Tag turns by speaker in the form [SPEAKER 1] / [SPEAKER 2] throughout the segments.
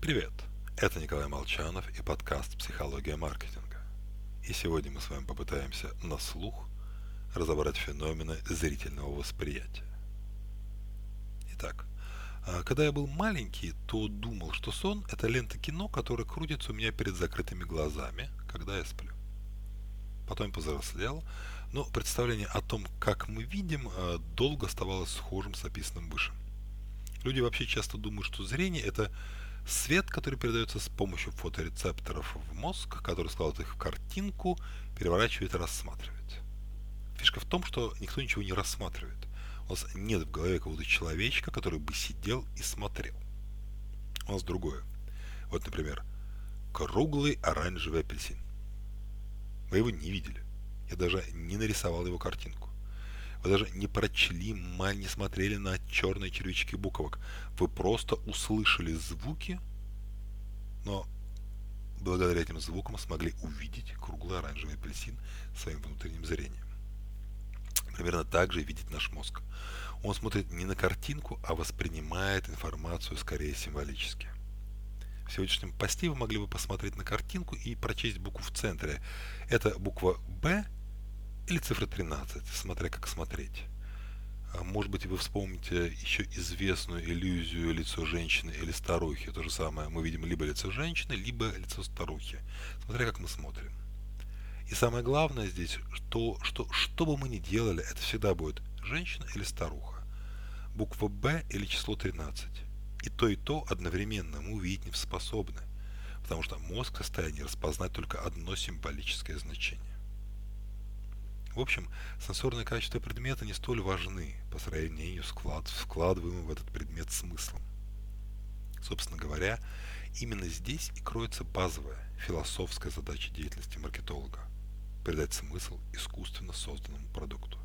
[SPEAKER 1] Привет! Это Николай Молчанов и подкаст «Психология маркетинга». И сегодня мы с вами попытаемся на слух разобрать феномены зрительного восприятия. Итак, а, когда я был маленький, то думал, что сон – это лента кино, которая крутится у меня перед закрытыми глазами, когда я сплю. Потом я повзрослел, но представление о том, как мы видим, а, долго оставалось схожим с описанным выше. Люди вообще часто думают, что зрение – это свет, который передается с помощью фоторецепторов в мозг, который складывает их в картинку, переворачивает и рассматривает. Фишка в том, что никто ничего не рассматривает. У нас нет в голове какого-то человечка, который бы сидел и смотрел. У нас другое. Вот, например, круглый оранжевый апельсин. Вы его не видели. Я даже не нарисовал его картинку. Вы даже не прочли, не смотрели на черные червячки буквок. Вы просто услышали звуки, но благодаря этим звукам смогли увидеть круглый оранжевый апельсин своим внутренним зрением. Примерно так же видит наш мозг. Он смотрит не на картинку, а воспринимает информацию скорее символически. В сегодняшнем посте вы могли бы посмотреть на картинку и прочесть букву в центре. Это буква «Б» или цифра 13, смотря как смотреть. А может быть, вы вспомните еще известную иллюзию лицо женщины или старухи. То же самое, мы видим либо лицо женщины, либо лицо старухи, смотря как мы смотрим. И самое главное здесь, что, что, что бы мы ни делали, это всегда будет женщина или старуха, буква «Б» или число 13. И то, и то одновременно мы увидеть не способны, потому что мозг в состоянии распознать только одно символическое значение. В общем, сенсорные качества предмета не столь важны по сравнению с вклад, вкладываемым в этот предмет смыслом. Собственно говоря, именно здесь и кроется базовая философская задача деятельности маркетолога – придать смысл искусственно созданному продукту.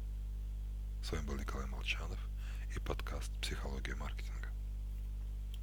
[SPEAKER 1] С вами был Николай Молчанов и подкаст «Психология маркетинга».